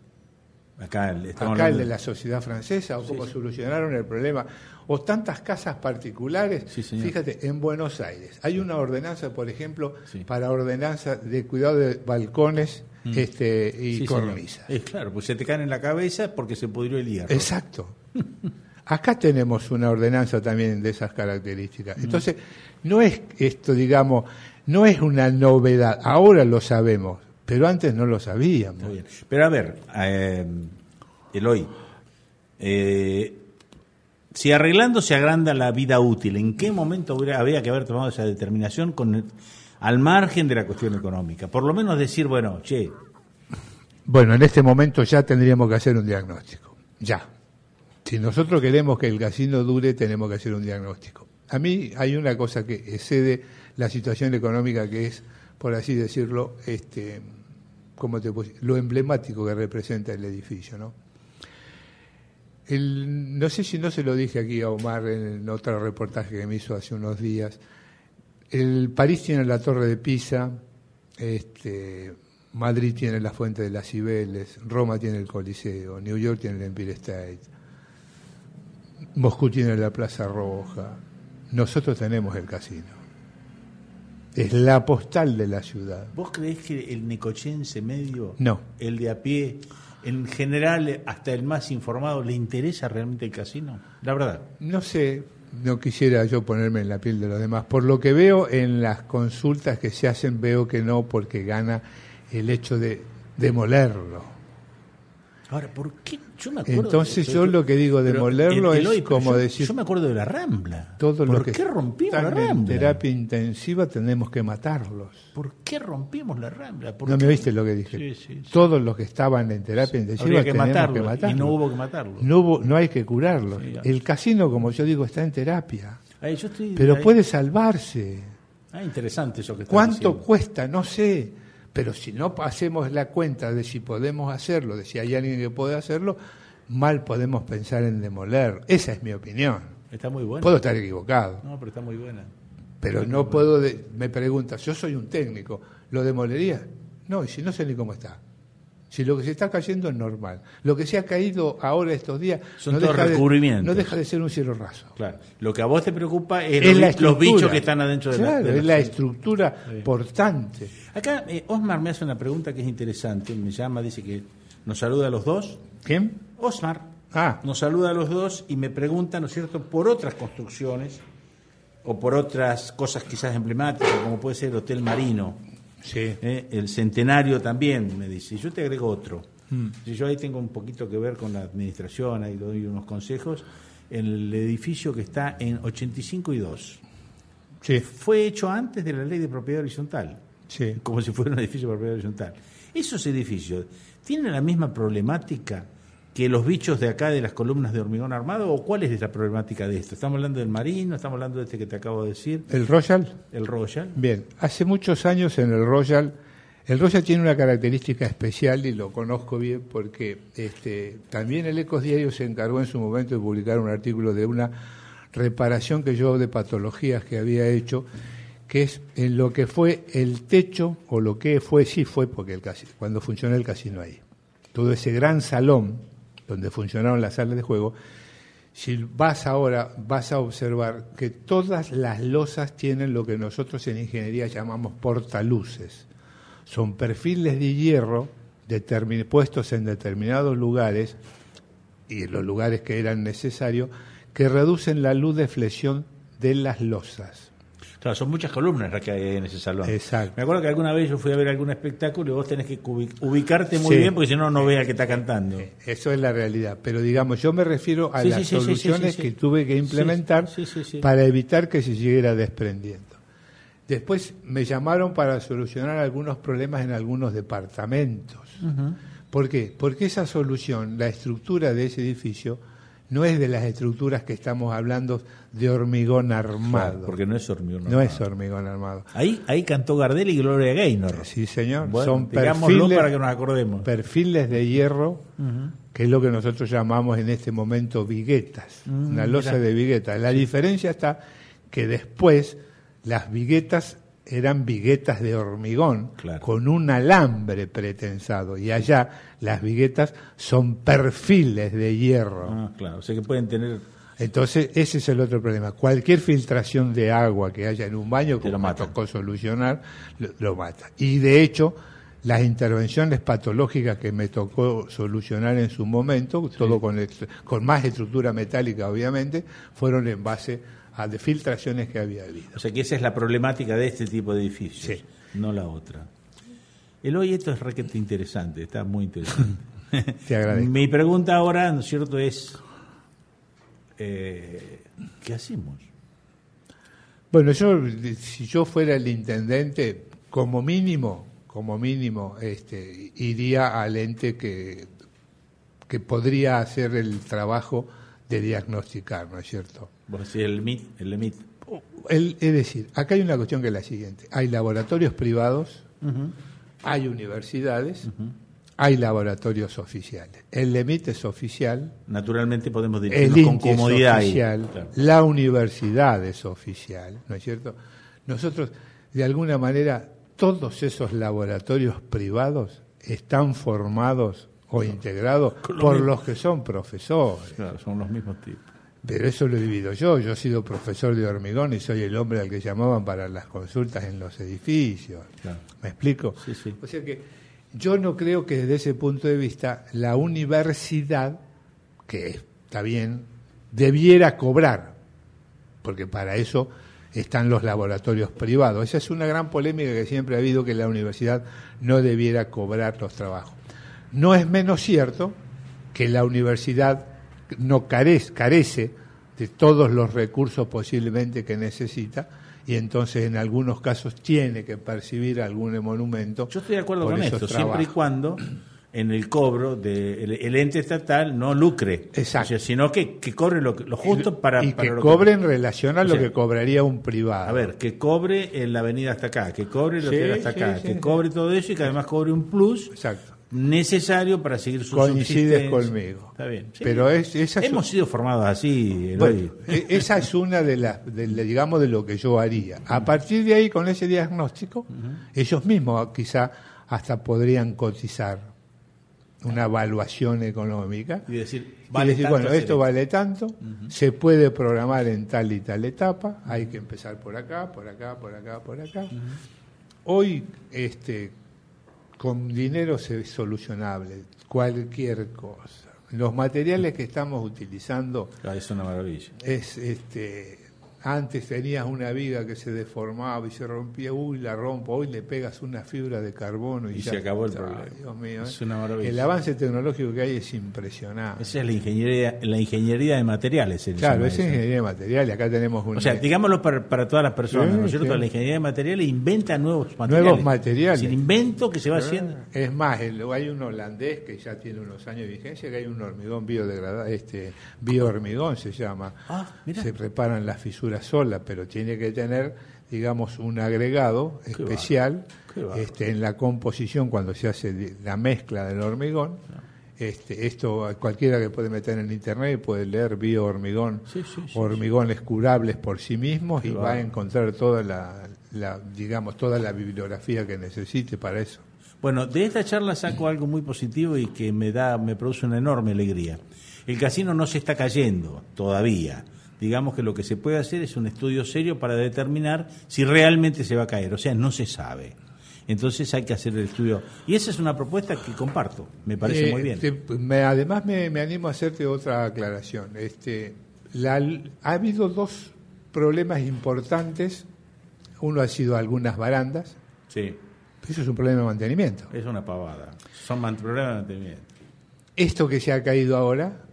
Acá, el, de la sociedad francesa, o cómo solucionaron el problema o tantas casas particulares. Fíjate, en Buenos Aires hay una ordenanza, por ejemplo, para ordenanza de cuidado de balcones mm. este, y cornisas. Es claro, pues se te caen en la cabeza porque se pudrió el hierro. Exacto. Acá tenemos una ordenanza también de esas características. Entonces, no es esto, digamos, no es una novedad. Ahora lo sabemos, pero antes no lo sabíamos. Muy bien. Pero a ver, eh, Eloy, eh, si arreglando se agranda la vida útil, ¿en qué momento hubiera, habría que haber tomado esa determinación con el- al margen de la cuestión económica? Por lo menos decir, bueno, che, Bueno, en este momento ya tendríamos que hacer un diagnóstico. Ya. Si nosotros queremos que el casino dure, tenemos que hacer un diagnóstico. A mí hay una cosa que excede la situación económica que es, por así decirlo, este, ¿cómo te lo emblemático que representa el edificio, ¿no? No sé si no se lo dije aquí a Omar en otro reportaje que me hizo hace unos días. El París tiene la Torre de Pisa, este, Madrid tiene la Fuente de las Cibeles, Roma tiene el Coliseo, New York tiene el Empire State, Moscú tiene la Plaza Roja, nosotros tenemos el casino. Es la postal de la ciudad. ¿vos creés que el necochense medio, No. el de a pie, en general, hasta el más informado, le interesa realmente el casino? La verdad. No sé, no quisiera yo ponerme en la piel de los demás. Por lo que veo en las consultas que se hacen, veo que no, porque gana el hecho de demolerlo. Ahora, ¿por qué? Yo me acuerdo. Entonces yo lo que digo, demolerlo el- es Eloy, pero como yo- decir- Yo me acuerdo de la Rambla. Todo ¿Por lo que qué rompimos la están en Rambla? terapia intensiva tenemos que matarlos. ¿Por qué rompimos la Rambla? ¿Por ¿No qué? me viste lo que dije? Sí, sí, sí. Todos los que estaban en terapia intensiva que tenemos matarlo, que y matarlos. no hubo que matarlo. No, hubo- no hay que curarlos. El casino, como yo digo, está en terapia. Ahí, yo estoy- Pero ahí- puede salvarse. Ah, interesante eso que estás ¿Cuánto diciendo. cuesta? No sé. Pero si no hacemos la cuenta de si podemos hacerlo, de si hay alguien que puede hacerlo, mal podemos pensar en demoler. Esa es mi opinión. Está muy buena. Puedo estar equivocado, No, pero está muy buena. pero no puedo. de- me preguntas, yo soy un técnico, ¿lo demolería? No, y si no sé ni cómo está. Si lo que se está cayendo es normal. Lo que se ha caído ahora estos días Son no, deja de, recubrimientos. no deja de ser un cielo raso. Claro. Lo que a vos te preocupa es, Es los, bichos que están adentro de la- de la, es la estructura portante. Acá eh, Osmar me hace una pregunta que es interesante. Me llama, dice que nos saluda a los dos. ¿Quién? Osmar Ah, nos saluda a los dos y me pregunta, ¿no es cierto?, por otras construcciones o por otras cosas quizás emblemáticas, como puede ser el Hotel Marino. Sí. ¿eh? El centenario también, me dice. Yo te agrego otro. Mm. Si yo ahí tengo un poquito que ver con la administración, ahí doy unos consejos. El edificio que está en 85 y 2 Sí, fue hecho antes de la ley de propiedad horizontal, sí. como si fuera un edificio de propiedad horizontal. Esos edificios tienen la misma problemática que los bichos de acá de las columnas de hormigón armado o cuál es la problemática de esto? Estamos hablando del marino, estamos hablando de este que te acabo de decir, ¿El Royal? el Royal. Bien, hace muchos años en el Royal, el Royal tiene una característica especial y lo conozco bien porque este, también el Ecos Diario se encargó en su momento de publicar un artículo de una reparación que yo de patologías que había hecho, que es en lo que fue el techo, o lo que fue, sí fue porque el cuando funcionó el casino ahí. Todo ese gran salón donde funcionaron las salas de juego, si vas ahora, vas a observar que todas las losas tienen lo que nosotros en ingeniería llamamos portaluces. Son perfiles de hierro puestos en determinados lugares y en los lugares que eran necesarios que reducen la luz de flexión de las losas. Claro, son muchas columnas las que hay en ese salón. Exacto. Me acuerdo que alguna vez yo fui a ver algún espectáculo y vos tenés que ubi- ubicarte muy Sí. bien porque si no, no vea el que está cantando. Eso es la realidad. Pero digamos, yo me refiero a Sí, las sí, soluciones que tuve que implementar para evitar que se siguiera desprendiendo. Después me llamaron para solucionar algunos problemas en algunos departamentos. ¿Por qué? Porque esa solución, la estructura de ese edificio, no es de las estructuras que estamos hablando de hormigón armado. Claro, porque no es hormigón. no armado. es hormigón armado. Ahí, ahí cantó Gardel y Gloria Gaynor. Sí, señor. Bueno, Son digámoslo perfiles, para que nos acordemos. perfiles de hierro, que es lo que nosotros llamamos en este momento viguetas, Mm, una losa mira. de viguetas. La diferencia está que después las viguetas eran viguetas de hormigón Claro. con un alambre pretensado y allá las viguetas son perfiles de hierro. Ah, claro, o sea que pueden tener. Entonces, ese es el otro problema. Cualquier filtración de agua que haya en un baño, como me tocó solucionar, lo, lo mata. Y de hecho, las intervenciones patológicas que me tocó solucionar en su momento, todo con, con más estructura metálica obviamente, fueron en base a de filtraciones que había habido. O sea que esa es la problemática de este tipo de edificios, no la otra. El hoy esto es requete interesante, está muy interesante. Te agradezco. Mi pregunta ahora, ¿no es cierto?, es eh, ¿qué hacemos? Bueno, yo si yo fuera el intendente, como mínimo, como mínimo, este, iría al ente que, que podría hacer el trabajo de diagnosticar, ¿no es cierto? Vos decís el MIT, el EMIT. es decir, acá hay una cuestión que es la siguiente. Hay laboratorios privados, hay universidades, hay laboratorios oficiales. El EMIT es oficial. Naturalmente podemos decir con comodidad. Es oficial, La universidad es oficial, ¿no es cierto? Nosotros, de alguna manera, todos esos laboratorios privados están formados o integrados por los que son profesores. Claro, son los mismos tipos. Pero eso lo he vivido yo. Yo he sido profesor de hormigón y soy el hombre al que llamaban para las consultas en los edificios. ¿Me explico? Sí, sí. O sea que yo no creo que desde ese punto de vista la universidad, que está bien, debiera cobrar, porque para eso están los laboratorios privados. Esa es una gran polémica que siempre ha habido, que la universidad no debiera cobrar los trabajos. No es menos cierto que la universidad no carece, carece de todos los recursos posiblemente que necesita, y entonces en algunos casos tiene que percibir algún monumento. Yo estoy de acuerdo con esto, siempre y cuando en el cobro del el ente estatal no lucre, Exacto. sino que, que cobre lo, lo justo para... Y que cobre en relación a lo que cobraría un privado. A ver, que cobre en la avenida hasta acá, que cobre lo que hasta acá, que cobre todo eso y que además cobre un plus Exacto necesario para seguir su Coincides conmigo. Está bien. Pero es, esa Hemos sido formados así. E, esa es una de las, digamos, de lo que yo haría. A partir de ahí, con ese diagnóstico, ellos mismos quizá hasta podrían cotizar una evaluación económica y decir, vale bueno, esto vale tanto, se puede programar en tal y tal etapa, hay que empezar por acá, por acá, por acá, por acá. Hoy, este, con dinero es solucionable, cualquier cosa. Los materiales que estamos utilizando ah, es una maravilla. Es este antes tenías una viga que se deformaba y se rompía, uy, la rompo, hoy le pegas una fibra de carbono y, se acabó el problema. Dios mío, es ¿eh? una maravilla. El avance tecnológico que hay es impresionante. Esa es la ingeniería, la ingeniería de materiales. Claro, esa es ingeniería de materiales. Acá tenemos un. O sea, digámoslo para, para todas las personas, ¿no es cierto? La ingeniería de materiales inventa nuevos materiales. Nuevos materiales. Es el invento que se va haciendo. Es más, hay un holandés que ya tiene unos años de vigencia, que hay un hormigón biodegradable, este, biohormigón se llama. Ah, se preparan las fisuras sola, pero tiene que tener, digamos, un agregado especial este, en la composición cuando se hace la mezcla del hormigón. Este, esto cualquiera que puede meter en internet puede leer biohormigón, hormigones curables por sí mismos y va a encontrar toda la, digamos, toda la bibliografía que necesite para eso. Bueno, de esta charla saco algo muy positivo y que me da, me produce una enorme alegría. El casino no se está cayendo todavía digamos que lo que se puede hacer es un estudio serio para determinar si realmente se va a caer, o sea, no se sabe. Entonces hay que hacer el estudio. Y esa es una propuesta que comparto, me parece muy bien. me, además me, animo a hacerte otra aclaración. Este, ha habido dos problemas importantes. Uno ha sido algunas barandas. Sí. Eso es un problema de mantenimiento. Es una pavada. Son problemas de mantenimiento. Esto que se ha caído ahora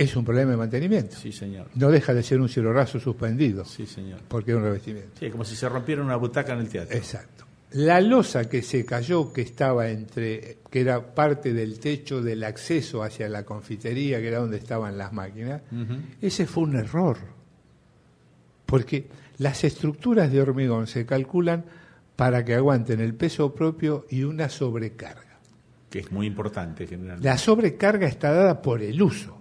es un problema de mantenimiento. Sí, señor. No deja de ser un cielo raso suspendido. Sí, señor. Porque es un revestimiento. Sí, como si se rompiera una butaca en el teatro. Exacto. La losa que se cayó, que estaba entre, que era parte del techo del acceso hacia la confitería, que era donde estaban las máquinas, ese fue un error. Porque las estructuras de hormigón se calculan para que aguanten el peso propio y una sobrecarga. Que es muy importante generalmente. La sobrecarga está dada por el uso.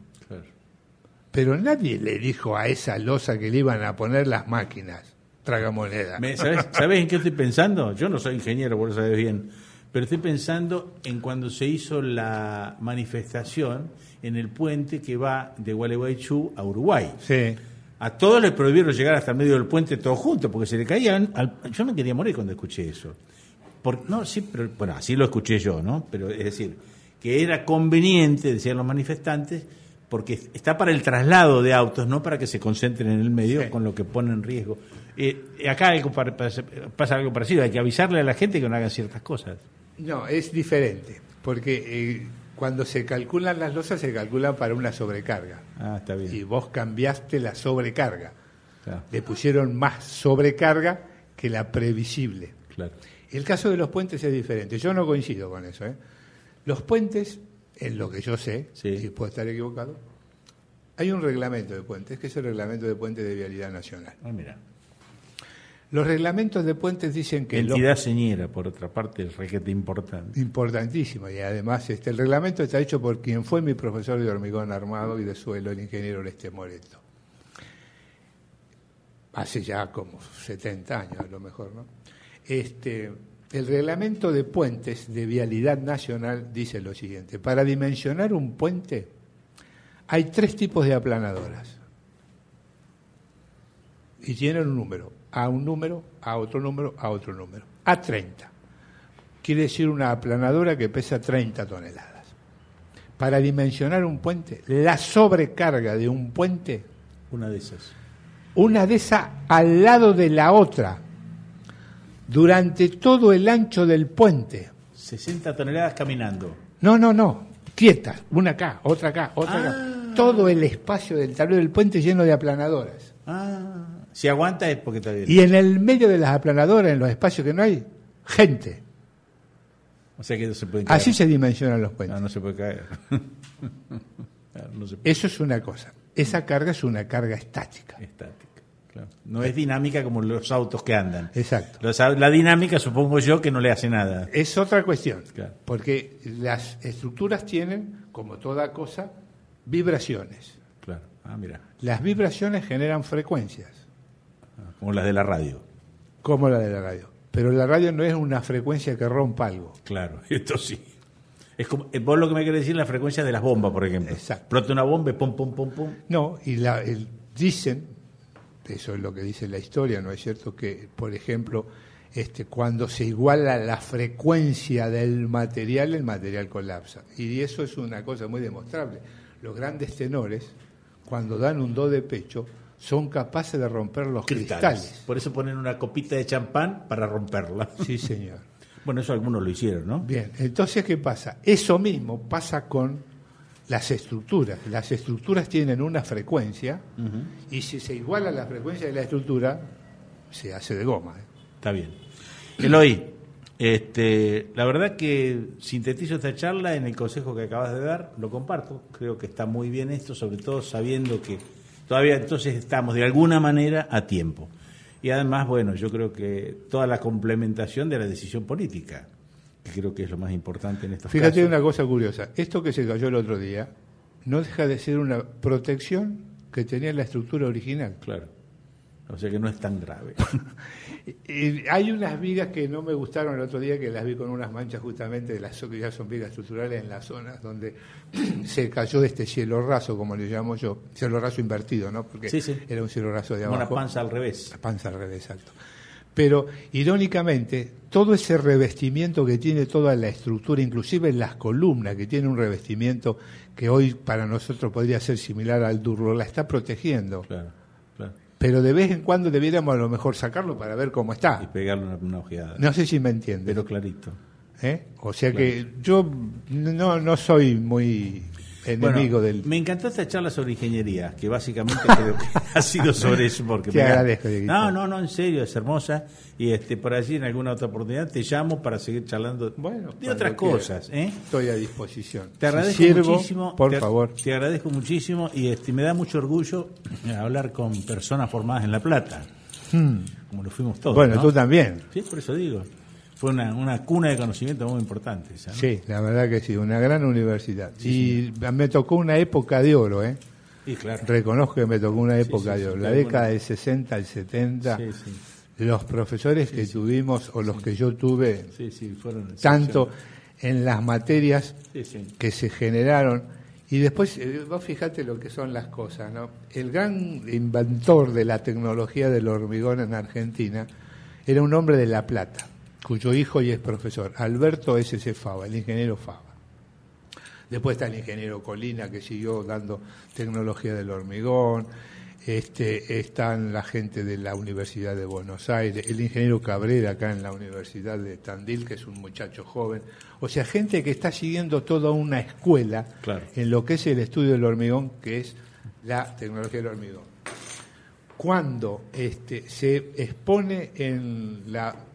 Pero nadie le dijo a esa losa que le iban a poner las máquinas, tragamoneda. ¿Sabes, ¿Sabes en qué estoy pensando? Yo no soy ingeniero, por eso sabes bien. Pero estoy pensando en cuando se hizo la manifestación en el puente que va de Gualeguaychú a Uruguay. Sí. A todos les prohibieron llegar hasta el medio del puente todos juntos porque se le caían. Yo me quería morir cuando escuché eso. Por, no, sí, pero bueno, así lo escuché yo, ¿no? Pero es decir, que era conveniente, decían los manifestantes, porque está para el traslado de autos, no para que se concentren en el medio, con lo que pone en riesgo. Eh, acá algo pasa algo parecido, hay que avisarle a la gente que no hagan ciertas cosas. No, es diferente, porque eh, cuando se calculan las losas se calculan para una sobrecarga. Ah, está bien. Y vos cambiaste la sobrecarga. Le pusieron más sobrecarga que la previsible. Claro. El caso de los puentes es diferente. Yo no coincido con eso. ¿eh? Los puentes, en lo que yo sé, y puedo estar equivocado, hay un reglamento de puentes, que es el reglamento de puentes de vialidad nacional. Ah, mira. Los reglamentos de puentes dicen que... Entidad señera, por otra parte, es requete importante. Importantísimo, y además este, el reglamento está hecho por quien fue mi profesor de hormigón armado y de suelo, el ingeniero Leste Moreto. Hace ya como 70 años a lo mejor, ¿no? Este, el reglamento de puentes de vialidad nacional dice lo siguiente, para dimensionar un puente hay tres tipos de aplanadoras y tienen un número, a un número, a otro número, a otro número, a 30. Quiere decir una aplanadora que pesa 30 toneladas. Para dimensionar un puente, la sobrecarga de un puente... Una de esas. Una de esas al lado de la otra durante todo el ancho del puente. 60 toneladas caminando. No, no, no. Quietas. Una acá, otra acá, otra acá. Ah. Todo el espacio del tablero del puente lleno de aplanadoras. Ah. Si aguanta es porque está bien. Y en el medio de las aplanadoras, en los espacios que no hay, gente. O sea que no se puede caer. Así se dimensionan los puentes. No, no se puede caer. Eso es una cosa. Esa carga es una carga estática. Estática. No es dinámica como los autos que andan. Exacto. la dinámica supongo yo que no le hace nada. Es otra cuestión, porque las estructuras tienen, como toda cosa, vibraciones. Claro. Ah, mira. Las vibraciones generan frecuencias. Ah, como las de la radio. Como la de la radio. Pero la radio no es una frecuencia que rompa algo. Claro, esto sí. Es como, eh, vos lo que me querés decir la frecuencia de las bombas, por ejemplo. Exacto. Prota una bomba y pum, pum, pum, pum. No, y la, dicen, eso es lo que dice la historia, ¿no es cierto? Que, por ejemplo, este, cuando se iguala la frecuencia del material, el material colapsa. Y eso es una cosa muy demostrable. Los grandes tenores, cuando dan un do de pecho, son capaces de romper los cristales. Por eso ponen una copita de champán para romperla. Sí, señor. bueno, eso algunos lo hicieron, ¿no? Bien, entonces, ¿qué pasa? Eso mismo pasa con las estructuras. Las estructuras tienen una frecuencia y si se iguala la frecuencia de la estructura, se hace de goma. ¿eh? Está bien. Eloy, este, la verdad que sintetizo esta charla en el consejo que acabas de dar, lo comparto, creo que está muy bien esto, sobre todo sabiendo que todavía entonces estamos de alguna manera a tiempo. Y además, bueno, yo creo que toda la complementación de la decisión política creo que es lo más importante en estos Fíjate una cosa curiosa, esto que se cayó el otro día no deja de ser una protección que tenía la estructura original. Claro. O sea que no es tan grave. y hay unas vigas que no me gustaron el otro día, que las vi con unas manchas justamente de las que ya son vigas estructurales en las zonas donde se cayó este cielo raso, como le llamo yo, cielo raso invertido, ¿no? Porque era un cielo raso de abajo. Una panza al revés. La panza al revés, exacto. Pero irónicamente, todo ese revestimiento que tiene toda la estructura, inclusive las columnas, que tiene un revestimiento que hoy para nosotros podría ser similar al durlo, la está protegiendo. Claro, Pero de vez en cuando debiéramos a lo mejor sacarlo para ver cómo está. Y pegarle una, ojeada. No sé si me entiende. Pero clarito. ¿Eh? O sea que yo no, no soy muy enemigo del... Me encantó esta charla sobre ingeniería, que básicamente creo que ha sido sobre eso. Porque te agradezco, No, no, no, en serio, es hermosa. Y este por allí en alguna otra oportunidad te llamo para seguir charlando bueno, de otras cosas. ¿eh? Estoy a disposición. Te agradezco muchísimo. Por te, favor. Te agradezco muchísimo y este, me da mucho orgullo hablar con personas formadas en La Plata. Hmm. Como lo fuimos todos. Bueno, tú también. Sí, por eso digo fue una, una cuna de conocimiento muy importante. Sí, la verdad que sí, una gran universidad. y me tocó una época de oro, ¿eh? Sí, claro. Reconozco que me tocó una época de oro. La década del 60 al 70, los profesores que tuvimos o los que yo tuve, fueron tanto en las materias que se generaron, y después, eh, vos fijate lo que son las cosas, ¿no? El gran inventor de la tecnología del hormigón en Argentina era un hombre de La Plata. Cuyo hijo y es profesor, Alberto S.C. Fava, el ingeniero Fava. Después está el ingeniero Colina, que siguió dando tecnología del hormigón, este, están la gente de la Universidad de Buenos Aires, el ingeniero Cabrera acá en la Universidad de Tandil, que es un muchacho joven. O sea, gente que está siguiendo toda una escuela en lo que es el estudio del hormigón, que es la tecnología del hormigón. Cuando este, se expone en, la,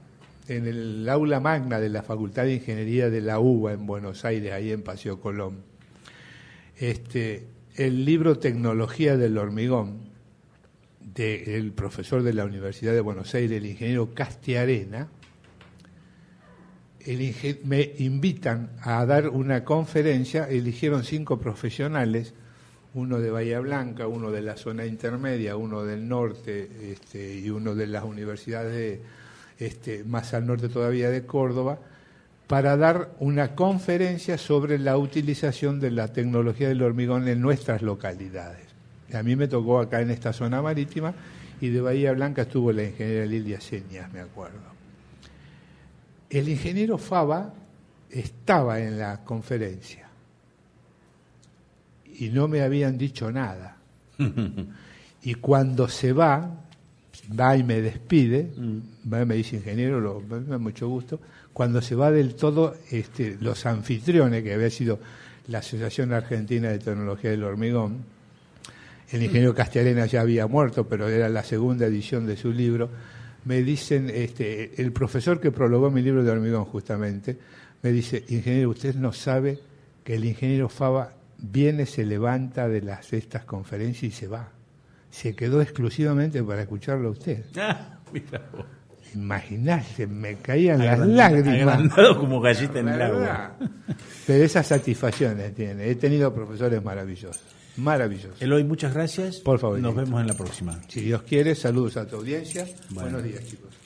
en el aula magna de la Facultad de Ingeniería de la UBA en Buenos Aires, ahí en Paseo Colón, este, el libro Tecnología del Hormigón, del profesor de la Universidad de Buenos Aires, el ingeniero Castiarena, me invitan a dar una conferencia, eligieron cinco profesionales, uno de Bahía Blanca, uno de la zona intermedia, uno del norte este, y uno de las universidades este, más al norte todavía de Córdoba, para dar una conferencia sobre la utilización de la tecnología del hormigón en nuestras localidades. A mí me tocó acá en esta zona marítima y de Bahía Blanca estuvo la ingeniera Lilia Señas, me acuerdo. El ingeniero Fava estaba en la conferencia y no me habían dicho nada. y cuando se va, va y me despide, mm. va y me dice ingeniero, lo, me da mucho gusto, cuando se va del todo, este, los anfitriones, que había sido la Asociación Argentina de Tecnología del Hormigón, el ingeniero Castellana ya había muerto, pero era la segunda edición de su libro, me dicen, este, el profesor que prologó mi libro de hormigón justamente, me dice, ingeniero, usted no sabe que el ingeniero Fava viene, se levanta de las estas conferencias y se va. Se quedó exclusivamente para escucharlo a usted. Ah, mira Imaginarse, me caían las lágrimas. como gallita en el agua. Pero esas satisfacciones tiene. He tenido profesores maravillosos. Maravilloso. Eloy, muchas gracias. Por favor. Nos vemos en la próxima. Si Dios quiere, saludos a tu audiencia. Buenos días, chicos.